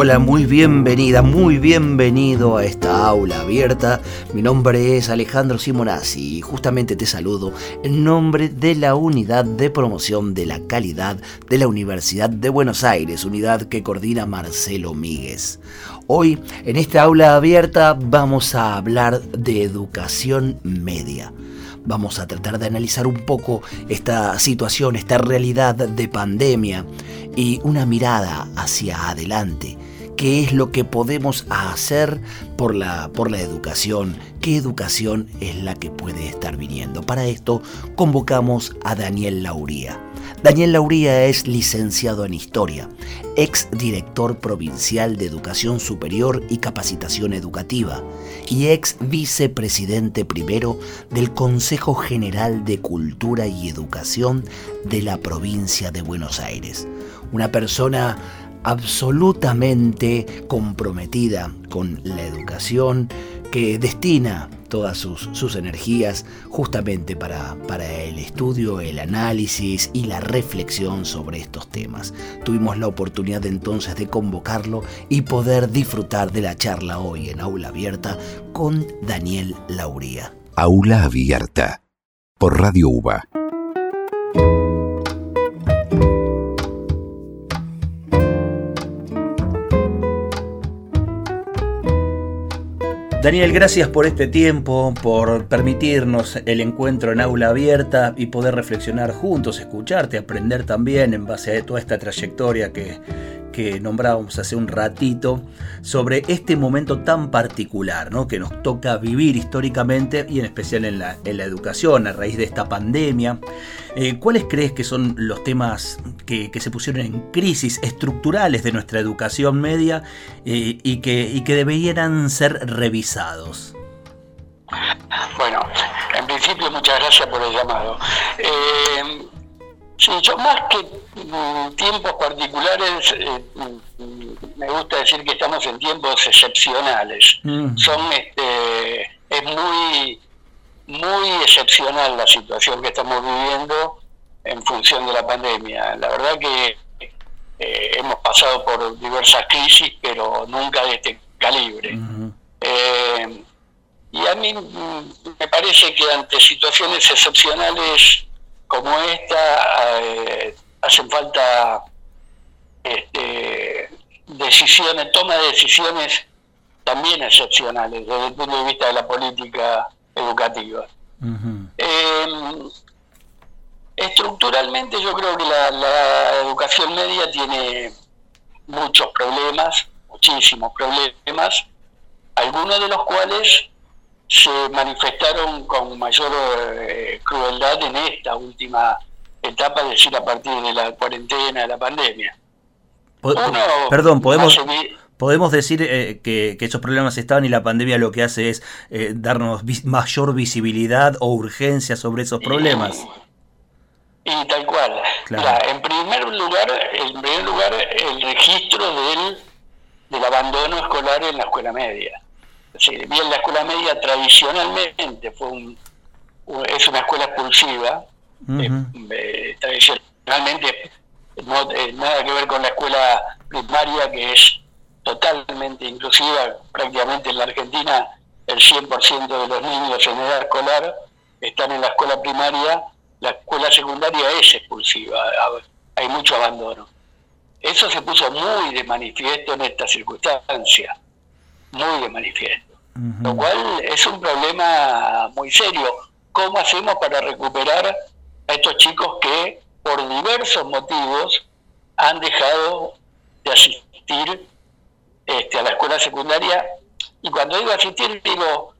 Hola, muy bienvenida, muy bienvenido a esta aula abierta. Mi nombre es Alejandro Simonazzi y justamente te saludo en nombre de la Unidad de Promoción de la Calidad de la Universidad de Buenos Aires, unidad que coordina Marcelo Míguez. Hoy, en esta aula abierta, vamos a hablar de educación media vamos a tratar de analizar un poco esta situación, esta realidad de pandemia y una mirada hacia adelante qué es lo que podemos hacer por la, por la educación, qué educación es la que puede estar viniendo. Para esto convocamos a Daniel Lauría. Daniel Lauría es licenciado en Historia, ex director provincial de Educación Superior y Capacitación Educativa y ex vicepresidente primero del Consejo General de Cultura y Educación de la provincia de Buenos Aires. Una persona absolutamente comprometida con la educación, que destina todas sus, energías justamente para, para, el estudio, el análisis y la reflexión sobre estos temas. Tuvimos la oportunidad entonces de convocarlo y poder disfrutar de la charla hoy en Aula Abierta con Daniel Lauría. Aula Abierta por Radio UBA Daniel, gracias por este tiempo, por permitirnos el encuentro en aula abierta y poder reflexionar juntos, escucharte, aprender también en base a toda esta trayectoria que, que nombrábamos hace un ratito, sobre este momento tan particular ¿no? que nos toca vivir históricamente y en especial en la, educación a raíz de esta pandemia. Eh, ¿Cuáles crees que son los temas que, se pusieron en crisis estructurales de nuestra educación media eh, y, que, y que deberían ser revisados? Bueno, en principio muchas gracias por el llamado. Eh, Sí, yo más que mm, tiempos particulares, eh, mm, me gusta decir que estamos en tiempos excepcionales. Mm. Son, este, es muy, muy excepcional la situación que estamos viviendo en función de la pandemia. La verdad que eh, hemos pasado por diversas crisis, pero nunca de este calibre. Eh, y a mí me parece que ante situaciones excepcionales como esta eh, hacen falta este, decisiones, toma de decisiones también excepcionales desde el punto de vista de la política educativa. Em, estructuralmente yo creo que la, educación media tiene muchos problemas, muchísimos problemas, algunos de los cuales se manifestaron con mayor eh, crueldad en esta última etapa, es decir, a partir de la cuarentena, de la pandemia. Perdón, podemos... Podemos decir eh, que, esos problemas estaban y la pandemia lo que hace es eh, darnos mayor visibilidad o urgencia sobre esos problemas. Y, tal cual. en primer lugar, en primer lugar, el registro del, del abandono escolar en la escuela media bien la escuela media tradicionalmente fue es una escuela expulsiva, eh, eh, tradicionalmente no, eh, nada que ver con la escuela primaria que es totalmente inclusiva, prácticamente en la Argentina el 100% de los niños en edad escolar están en la escuela primaria, la escuela secundaria es expulsiva, hay mucho abandono. Eso se puso muy de manifiesto en esta circunstancia, muy de manifiesto. Lo cual es un problema muy serio. ¿Cómo hacemos para recuperar a estos chicos que por diversos motivos han dejado de asistir este, a la escuela secundaria, y cuando digo asistir, digo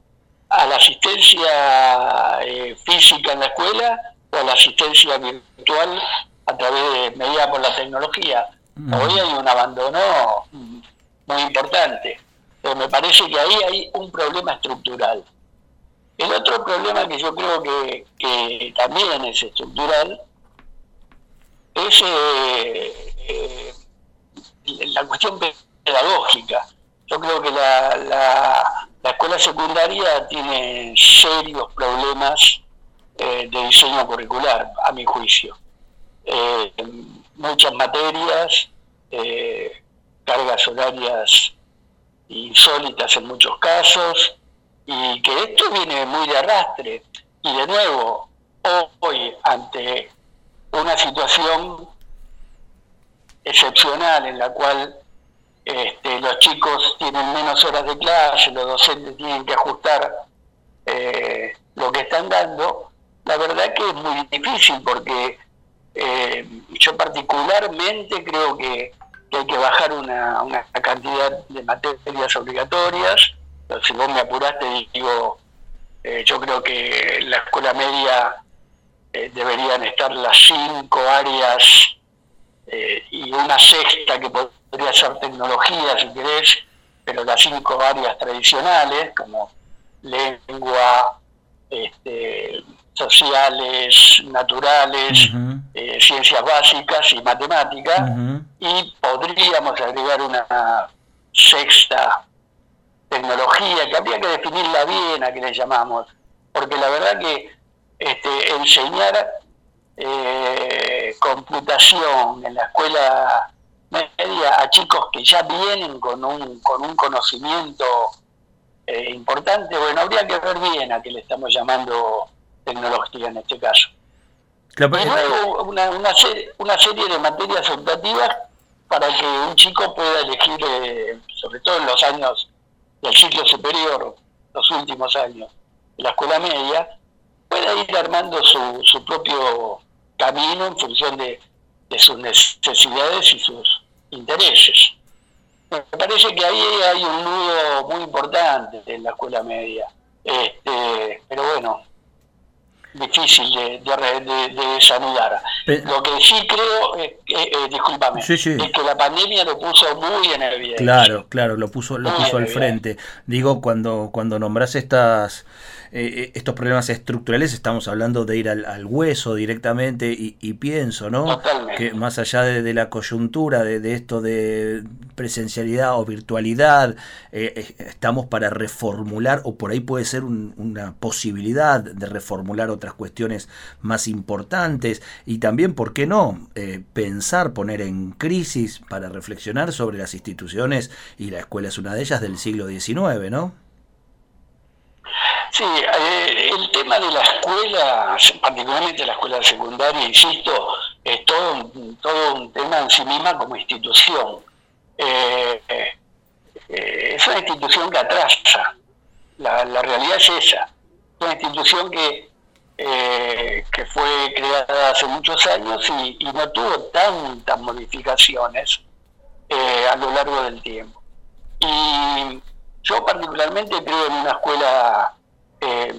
a la asistencia eh, física en la escuela o a la asistencia virtual a través de medidas por la tecnología. Hoy hay un abandono muy importante, me parece que ahí hay un problema estructural. El otro problema que yo creo que, que también es estructural es eh, eh, la cuestión pedagógica. Yo creo que la, la, escuela secundaria tiene serios problemas eh, de diseño curricular, a mi juicio. muchas materias, cargas horarias insólitas en muchos casos, y que esto viene muy de arrastre. Y de nuevo, hoy, ante una situación excepcional en la cual este, los chicos tienen menos horas de clase, los docentes tienen que ajustar eh, lo que están dando, la verdad que es muy difícil porque eh, yo particularmente creo que, hay que bajar una, cantidad de materias obligatorias, si vos me apuraste, digo, eh, yo creo que la escuela media eh, deberían estar las cinco áreas eh, y una sexta que podría ser tecnología, si querés, pero las cinco áreas tradicionales, como lengua, este, sociales, naturales, ciencias básicas y matemáticas, y podríamos agregar una sexta tecnología, que habría que definirla bien a que le llamamos, porque la verdad que este, enseñar eh, computación en la escuela media a chicos que ya vienen con un, con un conocimiento eh, importante, bueno, habría que ver bien a qué le estamos llamando tecnología en este caso. y luego una, una, serie, una serie de materias optativas para que un chico pueda elegir, eh, sobre todo en los años del ciclo superior, los últimos años de la escuela media, pueda ir armando su, su propio camino en función de, sus necesidades y sus intereses. Me parece que ahí hay un nudo muy importante en la escuela media. Este, pero bueno, difícil de, de, de, lo que sí creo, eh, eh, discúlpame, es que la pandemia lo puso muy en evidencia. Claro, claro, lo puso, lo puso al frente. Digo, cuando, cuando nombras estas eh, eh, estos problemas estructurales estamos hablando de ir al, hueso directamente y, pienso, ¿no? Que más allá de, la coyuntura de, esto de presencialidad o virtualidad, eh, estamos para reformular, o por ahí puede ser una posibilidad de reformular otras cuestiones más importantes y también, ¿por qué no? pensar, poner en crisis para reflexionar sobre las instituciones y la escuela es una de ellas del siglo XIX, ¿no? Sí, eh, el tema de la escuela, particularmente la escuela secundaria, insisto, es todo un, todo un tema en sí misma como institución. Eh, eh, es una institución que atrasa, la, realidad es esa. Es una institución que, que fue creada hace muchos años y, y no tuvo tantas modificaciones a lo largo del tiempo. Y yo particularmente creo en una escuela eh,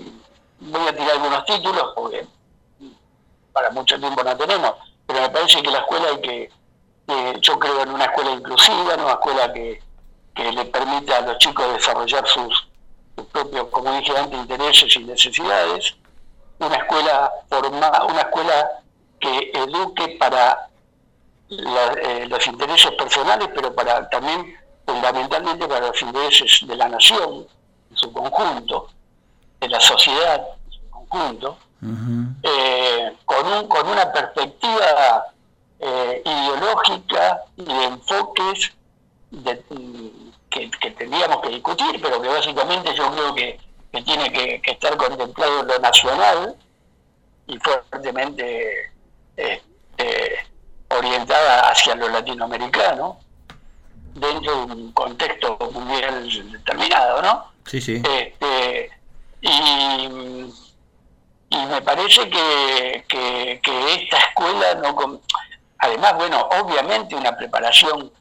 voy a tirar algunos títulos porque para mucho tiempo no tenemos, pero me parece que la escuela hay que, yo creo en una escuela inclusiva, en una escuela que, le permita a los chicos desarrollar sus, propios, como dije antes, intereses y necesidades, una escuela forma, una escuela que eduque para eh, los intereses personales, pero para también fundamentalmente para los intereses de la nación en su conjunto de la sociedad en su conjunto, eh, con, un, con una perspectiva eh, ideológica y de enfoques que, tendríamos que discutir, pero que básicamente yo creo que, tiene que, estar contemplado lo nacional y fuertemente este, orientada hacia lo latinoamericano dentro de un contexto mundial determinado, ¿no? Sí, sí. Este, y, me parece que, esta escuela no... Además, bueno, obviamente una preparación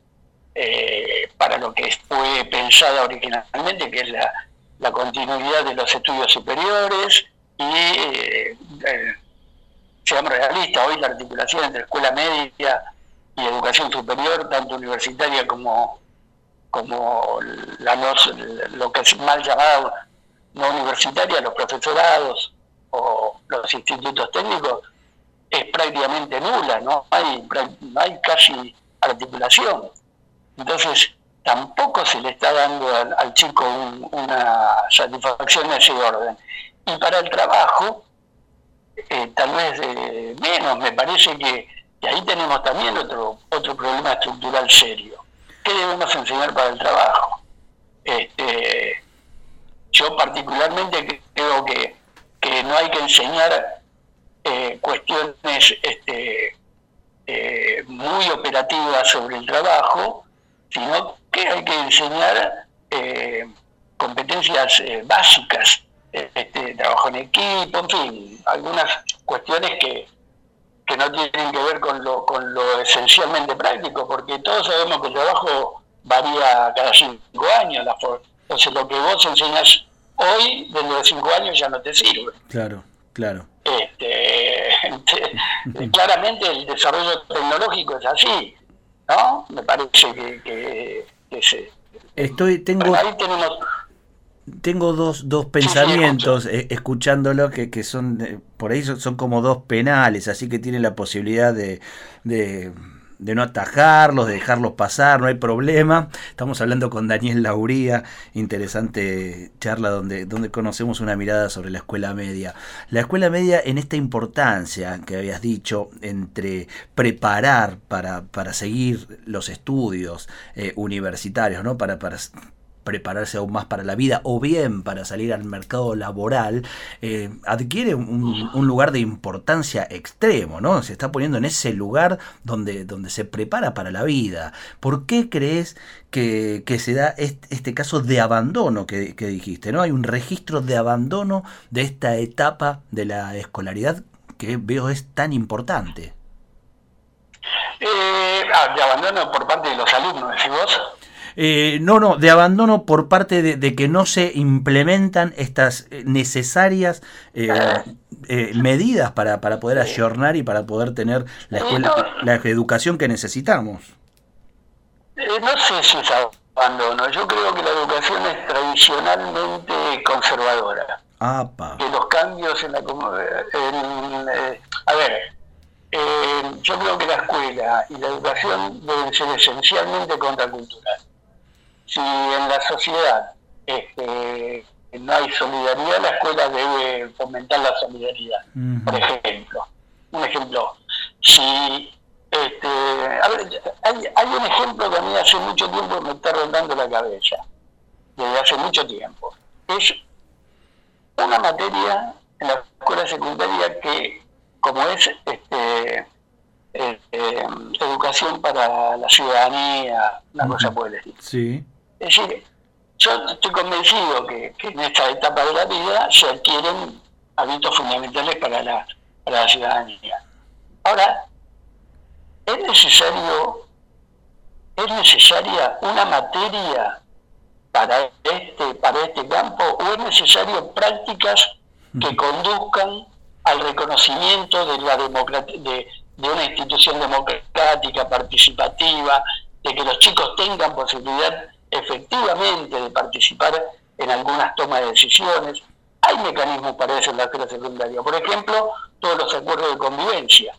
eh, para lo que fue pensada originalmente, que es la, la continuidad de los estudios superiores y, eh, eh, seamos realistas, hoy la articulación entre escuela media y educación superior, tanto universitaria como, como la no, lo que es mal llamado no universitaria, los profesorados o los institutos técnicos, es prácticamente nula, no hay, no hay casi articulación. Entonces, tampoco se le está dando al, chico una satisfacción en ese orden. Y para el trabajo, eh, tal vez eh, menos, me parece que, ahí tenemos también otro, otro problema estructural serio. ¿Qué debemos enseñar para el trabajo? Este, yo particularmente creo que, que no hay que enseñar eh, cuestiones este, muy operativas sobre el trabajo, sino que hay que enseñar eh, competencias eh, básicas, este, trabajo en equipo, en fin, algunas cuestiones que, que no tienen que ver con lo, con lo esencialmente práctico, porque todos sabemos que el trabajo varía cada cinco años. La Entonces lo que vos enseñas hoy, dentro de cinco años, ya no te sirve. Claro, claro. Este, claramente el desarrollo tecnológico es así, ¿no? Me parece que Estoy, tengo, tengo dos, dos pensamientos eh, escuchándolo que, que son, eh, por ahí son, como dos penales, así que tiene la posibilidad de de no atajarlos, de dejarlos pasar, no hay problema. Estamos hablando con Daniel Lauría, interesante charla donde, donde conocemos una mirada sobre la escuela media. La escuela media en esta importancia que habías dicho entre preparar para, para seguir los estudios eh, universitarios, ¿no? Para, para prepararse aún más para la vida o bien para salir al mercado laboral, eh, adquiere un, lugar de importancia extremo, ¿no? Se está poniendo en ese lugar donde, donde se prepara para la vida. ¿Por qué crees que, se da este, caso de abandono que, dijiste, ¿no? Hay un registro de abandono de esta etapa de la escolaridad que veo es tan importante. Eh, ah, de abandono por parte de los alumnos, decís vos. Eh, no, no, de abandono por parte de, que no se implementan estas eh, necesarias eh, medidas para, para poder ayornar y para poder tener la, escuela, la educación que necesitamos. no sé si es abandono, yo creo que la educación es tradicionalmente conservadora. Que los cambios en la... a ver, yo creo que la escuela y la educación deben ser esencialmente contraculturales si en la sociedad este, no hay solidaridad, la escuela debe fomentar la solidaridad, por ejemplo. Un ejemplo, si este, hay, hay, un ejemplo que a mí hace mucho tiempo me está rondando la cabeza, desde hace mucho tiempo. Es una materia en la escuela secundaria que, como es este, eh, eh, educación para la ciudadanía, una cosa por el estilo. Sí. Es decir, yo estoy convencido que, en esta etapa de la vida se adquieren hábitos fundamentales para la, para la ciudadanía. Ahora, ¿es necesario, es necesaria una materia para este, para este campo o es necesario prácticas que conduzcan al reconocimiento de la de, de una institución democrática, participativa, de que los chicos tengan posibilidad efectivamente de participar en algunas tomas de decisiones. Hay mecanismos para eso en la escuela secundaria. Por ejemplo, todos los acuerdos de convivencia.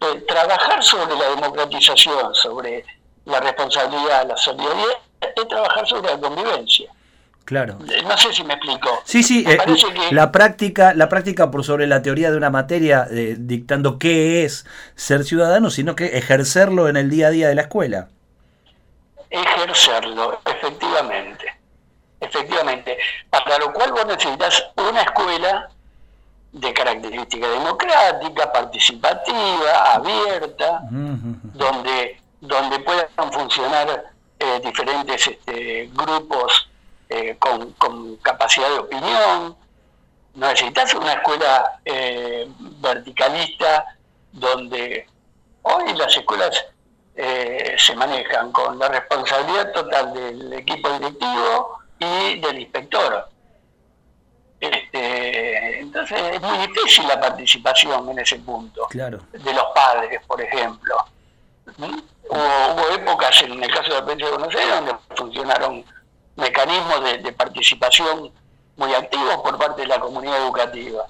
Eh, trabajar sobre la democratización, sobre la responsabilidad, la solidaridad, es trabajar sobre la convivencia. Claro. Eh, no sé si me explico. Sí, sí, eh, la práctica, la práctica por sobre la teoría de una materia dictando qué es ser ciudadano, sino que ejercerlo en el día a día de la escuela ejercerlo, efectivamente. Efectivamente. Para lo cual vos necesitas una escuela de característica democrática, participativa, abierta, donde, donde puedan funcionar eh, diferentes este, grupos eh, con, con, capacidad de opinión. Necesitas una escuela eh, verticalista donde hoy las escuelas eh, se manejan con la responsabilidad total del equipo directivo y del inspector. Este, entonces es muy difícil la participación en ese punto de los padres, por ejemplo. ¿Mm? Hubo, épocas, en el caso de la provincia de Buenos Aires, donde funcionaron mecanismos de, participación muy activos por parte de la comunidad educativa.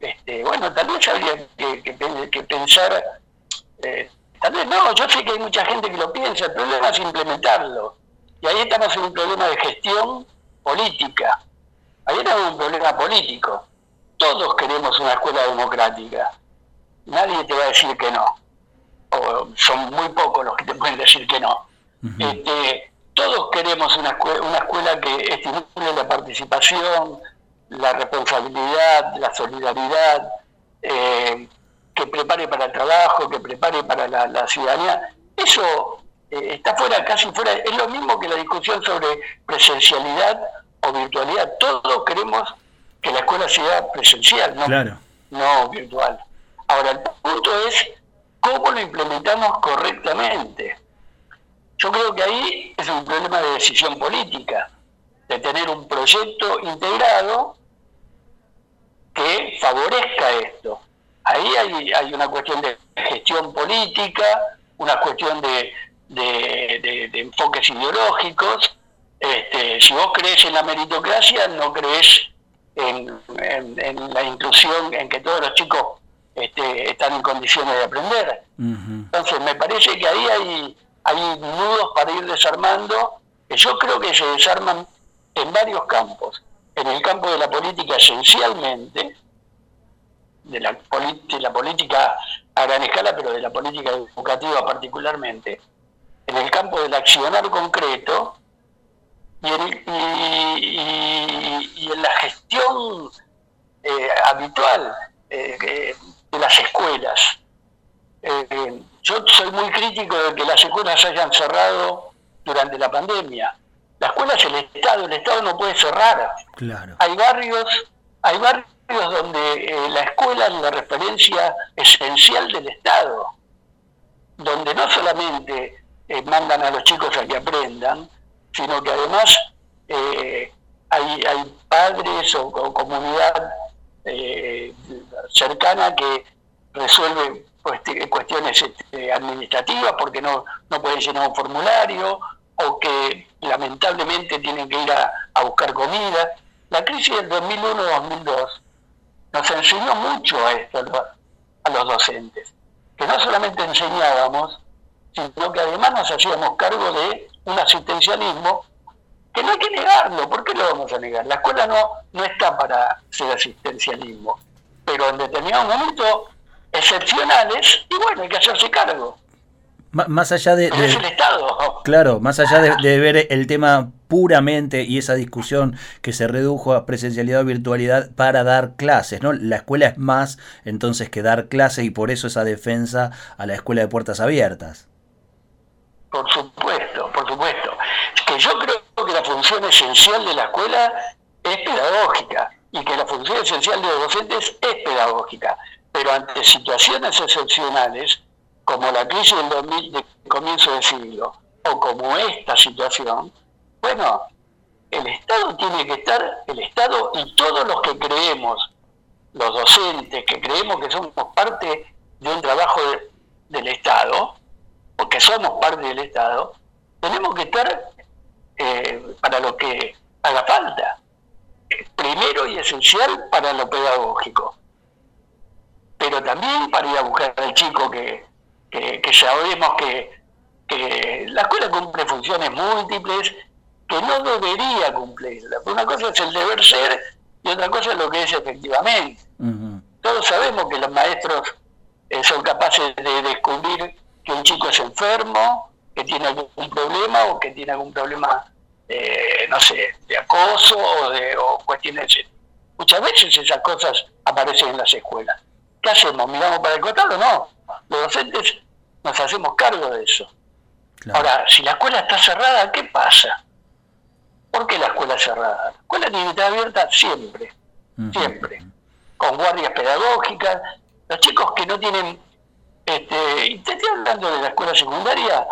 Este, bueno, tal vez habría que, pensar, eh, tal vez no, yo sé que hay mucha gente que lo piensa, el problema es implementarlo. Y ahí estamos en un problema de gestión política. Ahí tenemos un problema político. Todos queremos una escuela democrática. Nadie te va a decir que no. O son muy pocos los que te pueden decir que no. este, todos queremos una, una escuela que estimule la participación, la responsabilidad, la solidaridad, eh, que prepare para el trabajo, que prepare para la, ciudadanía. Eso eh, está fuera, casi fuera, es lo mismo que la discusión sobre presencialidad o virtualidad. Todos queremos que la escuela sea presencial, no, no virtual. Ahora, el punto es cómo lo implementamos correctamente. Yo creo que ahí es un problema de decisión política, de tener un proyecto integrado que favorezca esto. Ahí hay, hay una cuestión de gestión política, una cuestión de, de, enfoques ideológicos. Este, si vos crees en la meritocracia, no crees en, la inclusión, en que todos los chicos este, están en condiciones de aprender. Entonces, me parece que ahí hay hay nudos para ir desarmando, que yo creo que se desarman en varios campos. En el campo de la política esencialmente, de la, la política a gran escala, pero de la política educativa particularmente, en el campo del accionar concreto y en, la gestión eh, habitual eh, de las escuelas. Eh, yo soy muy crítico de que las escuelas hayan cerrado durante la pandemia. La escuela es el Estado, el Estado no puede cerrar. Claro. Hay barrios, hay barrios donde eh, la escuela es la referencia esencial del Estado, donde no solamente eh, mandan a los chicos a que aprendan, sino que además eh, hay, hay, padres o, o comunidad cercana que resuelve cuestiones este, administrativas porque no, no pueden llenar un formulario o que lamentablemente tienen que ir a, buscar comida. La crisis del 2001-2002 nos enseñó mucho a esto a los docentes, que no solamente enseñábamos, sino que además nos hacíamos cargo de un asistencialismo que no hay que negarlo, ¿por qué lo vamos a negar? La escuela no, no está para ser asistencialismo, pero en determinado momento excepcionales y bueno, hay que hacerse cargo. más allá de, el Estado. Claro, más allá de, ver el tema puramente y esa discusión que se redujo a presencialidad o virtualidad para dar clases, ¿no? La escuela es más entonces que dar clases y por eso esa defensa a la escuela de puertas abiertas. Por supuesto, por supuesto. Que yo creo que la función esencial de la escuela es pedagógica y que la función esencial de los docentes es pedagógica pero ante situaciones excepcionales, como la crisis del 2000 de comienzo del siglo, o como esta situación, bueno, el Estado tiene que estar, el Estado y todos los que creemos, los docentes, que creemos que somos parte de un trabajo del Estado, o que somos parte del Estado, tenemos que estar eh, para lo que haga falta. Primero y esencial para lo pedagógico pero también para ir a buscar al chico que, que, sabemos que, que, la escuela cumple funciones múltiples que no debería cumplirla. Una cosa es el deber ser y otra cosa es lo que es efectivamente. Todos sabemos que los maestros eh, son capaces de descubrir que un chico es enfermo, que tiene algún problema o que tiene algún problema, eh, no sé, de acoso o de o cuestiones. Muchas veces esas cosas aparecen en las escuelas. ¿Qué hacemos? ¿Miramos para el costado? No. Los docentes nos hacemos cargo de eso. Ahora, si la escuela está cerrada, ¿qué pasa? ¿Por qué la escuela es cerrada? La escuela tiene que estar abierta siempre, siempre, con guardias pedagógicas. Los chicos que no tienen Este, y te estoy hablando de la escuela secundaria,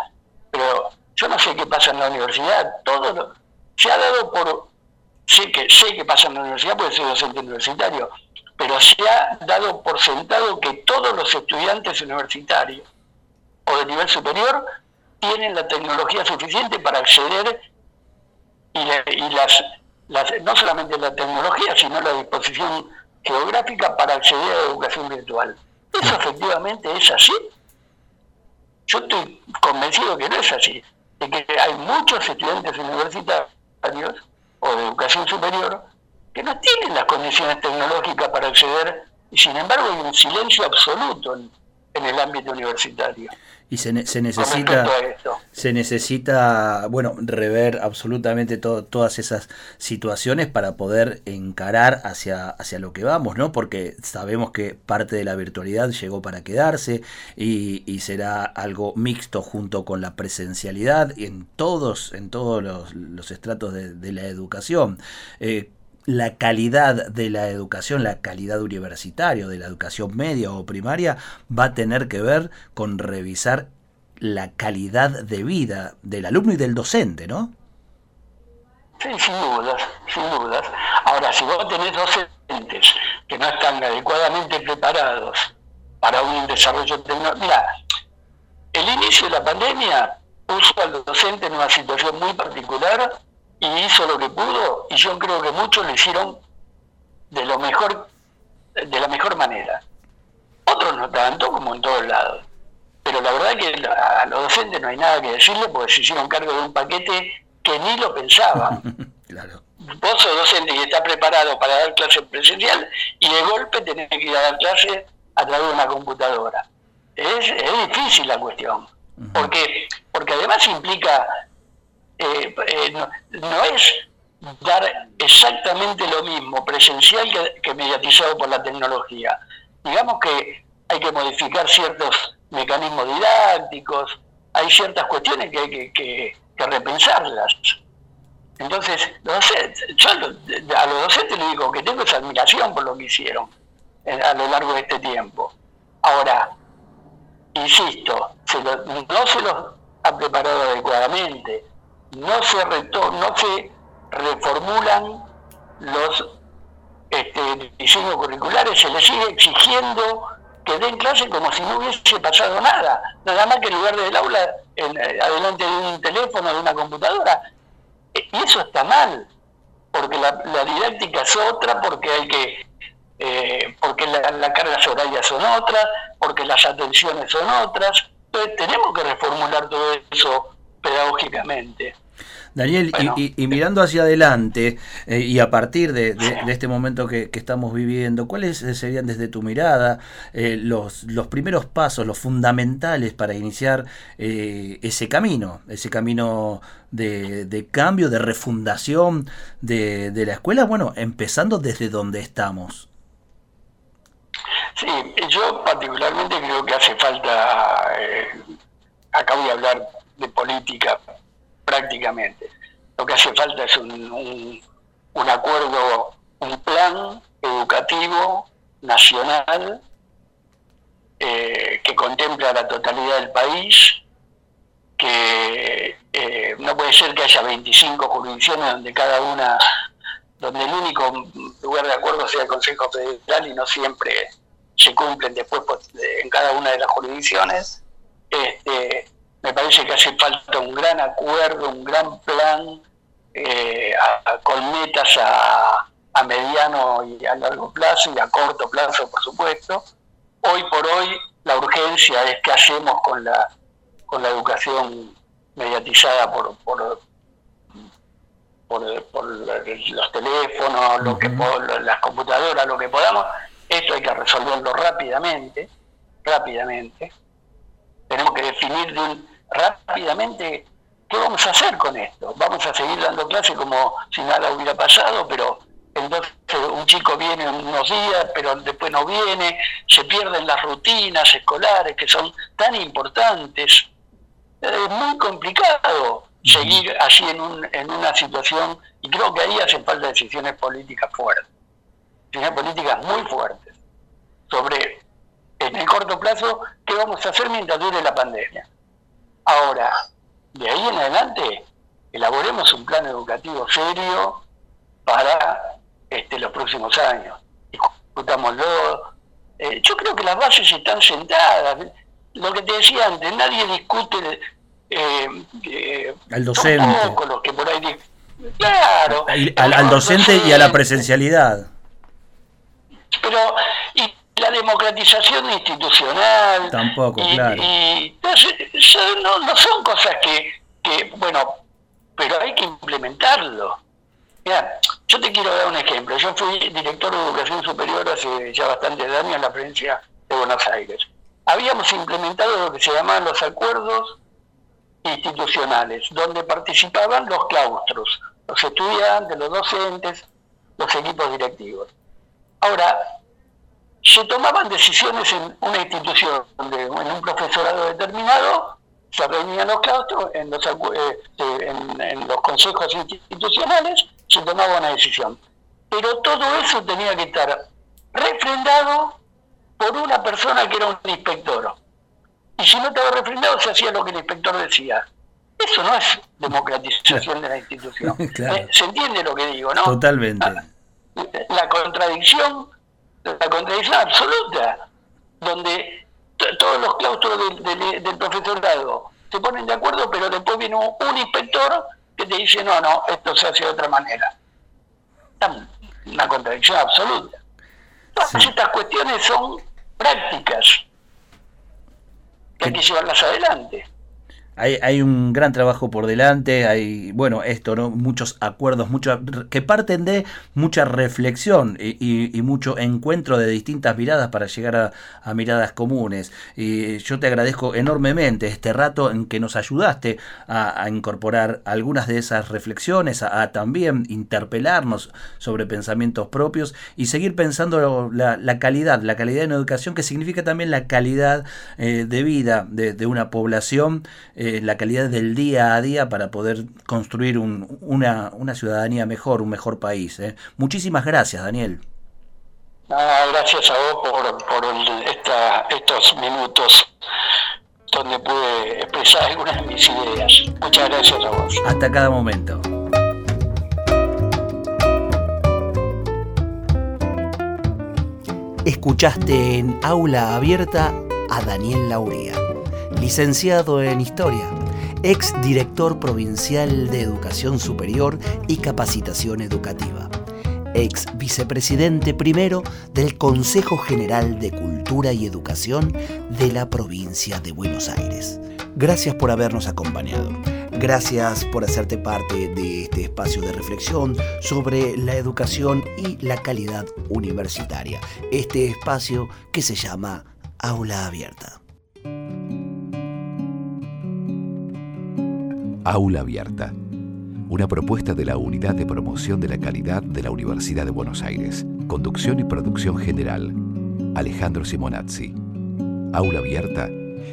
pero yo no sé qué pasa en la universidad. Todo se ha dado por, sé que sé que pasa en la universidad porque soy docente universitario, pero se ha dado por sentado que todos los estudiantes universitarios o de nivel superior tienen la tecnología suficiente para acceder y, y las, las, no solamente la tecnología, sino la disposición geográfica para acceder a la educación virtual. ¿Eso efectivamente es así? Yo estoy convencido que no es así, de que hay muchos estudiantes universitarios o de educación superior que no tienen las condiciones tecnológicas para acceder y sin embargo hay un silencio absoluto en el ámbito universitario. Y se, se necesita se necesita bueno rever absolutamente todas esas situaciones para poder encarar hacia hacia lo que vamos no porque sabemos que parte de la virtualidad llegó para quedarse y, y será algo mixto junto con la presencialidad en todos en todos los, los estratos de, de, la educación. Eh, la calidad de la educación, la calidad universitaria, de la educación media o primaria, va a tener que ver con revisar la calidad de vida del alumno y del docente, ¿no? Sí, sin dudas, sin dudas. Ahora, si vos tenés docentes que no están adecuadamente preparados para un desarrollo tecnológico, mira, el inicio de la pandemia puso al docente en una situación muy particular y hizo lo que pudo y yo creo que muchos lo hicieron de lo mejor de la mejor manera. Otros no tanto como en todos lados. Pero la verdad que a los docentes no hay nada que decirle porque se hicieron cargo de un paquete que ni lo pensaban. Claro. vos sos docente y estás preparado para dar clase presencial y de golpe tenés que ir a dar clase a través de una computadora. Es, es difícil la cuestión. Porque porque además implica eh, eh, no, es dar exactamente lo mismo presencial que, mediatizado por la tecnología. Digamos que hay que modificar ciertos mecanismos didácticos, hay ciertas cuestiones que hay que, repensarlas. Entonces, yo a los docentes les digo que tengo esa admiración por lo que hicieron eh, a lo largo de este tiempo. Ahora, insisto, no se los ha preparado adecuadamente, no se, no se reformulan los este, diseños curriculares, se les sigue exigiendo que den clase como si no hubiese pasado nada, nada más que en lugar del aula en, eh, adelante de un teléfono, de una computadora. E, y eso está mal, porque la, didáctica es otra, porque hay que eh, porque las la cargas horarias son otras, porque las atenciones son otras. Entonces tenemos que reformular todo eso pedagógicamente. Daniel, y, mirando hacia adelante eh, y a partir de, este momento que, estamos viviendo, ¿cuáles serían desde tu mirada eh, los, los primeros pasos, los fundamentales para iniciar eh, ese camino, ese camino de, cambio, de refundación de, de la escuela? Bueno, empezando desde donde estamos. Sí, yo particularmente creo que hace falta, acabo de hablar de política prácticamente. Lo que hace falta es un, un, acuerdo, un plan educativo nacional eh, que contempla la totalidad del país, que eh, no puede ser que haya 25 jurisdicciones donde cada una, donde el único lugar de acuerdo sea el Consejo Federal y no siempre se cumplen después pues, en cada una de las jurisdicciones. Este, me parece que hace falta un gran acuerdo, un gran plan eh, con metas a, mediano y a largo plazo y a corto plazo, por supuesto. Hoy por hoy la urgencia es qué hacemos con la, con la educación mediatizada por, por, por, los teléfonos, lo que, las computadoras, lo que podamos. Esto hay que resolverlo rápidamente, rápidamente. Tenemos que definir de un, rápidamente qué vamos a hacer con esto. Vamos a seguir dando clases como si nada hubiera pasado, pero entonces un chico viene unos días, pero después no viene, se pierden las rutinas escolares que son tan importantes. Es muy complicado seguir así en, un, en una situación y creo que ahí hacen falta decisiones políticas fuertes, decisiones políticas muy fuertes sobre en el corto plazo qué vamos a hacer mientras dure la pandemia. Ahora, de ahí en adelante, elaboremos un plan educativo serio para este, los próximos años. Discutámoslo. Eh, yo creo que las bases están sentadas. Lo que te decía antes, nadie discute eh, eh, al docente. los que por ahí claro. Al, docente y a la presencialidad. Pero, y la democratización institucional. Tampoco, claro. Y, no, no, son cosas que, que, bueno, pero hay que implementarlo. Mira, yo te quiero dar un ejemplo. Yo fui director de educación superior hace ya bastantes años en la provincia de Buenos Aires. Habíamos implementado lo que se llamaban los acuerdos institucionales, donde participaban los claustros, los estudiantes, los docentes, los equipos directivos. Ahora, se tomaban decisiones en una institución, donde en un profesorado determinado se reunían los claustros, en los, eh, en, los consejos institucionales se tomaba una decisión. Pero todo eso tenía que estar refrendado por una persona que era un inspector. Y si no estaba refrendado, se hacía lo que el inspector decía. Eso no es democratización de la institución. Eh, ¿Se entiende lo que digo, no? Totalmente. La, contradicción, la contradicción absoluta, donde todos los claustros del, profesorado se ponen de acuerdo, pero después viene un, inspector que te dice, no, no, esto se hace de otra manera. Una contradicción absoluta. Todas estas cuestiones son prácticas hay que llevarlas adelante. Hay, hay, un gran trabajo por delante, hay, bueno, esto, ¿no? Muchos acuerdos, mucho, que parten de mucha reflexión y, mucho encuentro de distintas miradas para llegar a, miradas comunes. Y yo te agradezco enormemente este rato en que nos ayudaste a, incorporar algunas de esas reflexiones, a, también interpelarnos sobre pensamientos propios y seguir pensando la, calidad, la calidad en educación, que significa también la calidad eh, de vida de, una población. La calidad del día a día para poder construir una, ciudadanía mejor, un mejor país. ¿eh? Muchísimas gracias, Daniel. gracias a vos por, estos minutos donde pude expresar algunas de mis ideas. Muchas gracias a vos. Hasta cada momento. Escuchaste en Aula Abierta a Daniel Lauría licenciado en Historia, ex director provincial de Educación Superior y Capacitación Educativa, ex vicepresidente primero del Consejo General de Cultura y Educación de la provincia de Buenos Aires. Gracias por habernos acompañado. Gracias por hacerte parte de este espacio de reflexión sobre la educación y la calidad universitaria. Este espacio que se llama Aula Abierta. Aula Abierta, una propuesta de la Unidad de Promoción de la Calidad de la Universidad de Buenos Aires. Conducción y producción general, Alejandro Simonazzi. Aula Abierta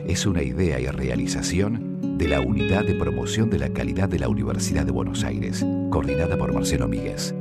es una idea y realización de la Unidad de Promoción de la Calidad de la Universidad de Buenos Aires, coordinada por Marcelo Míguez.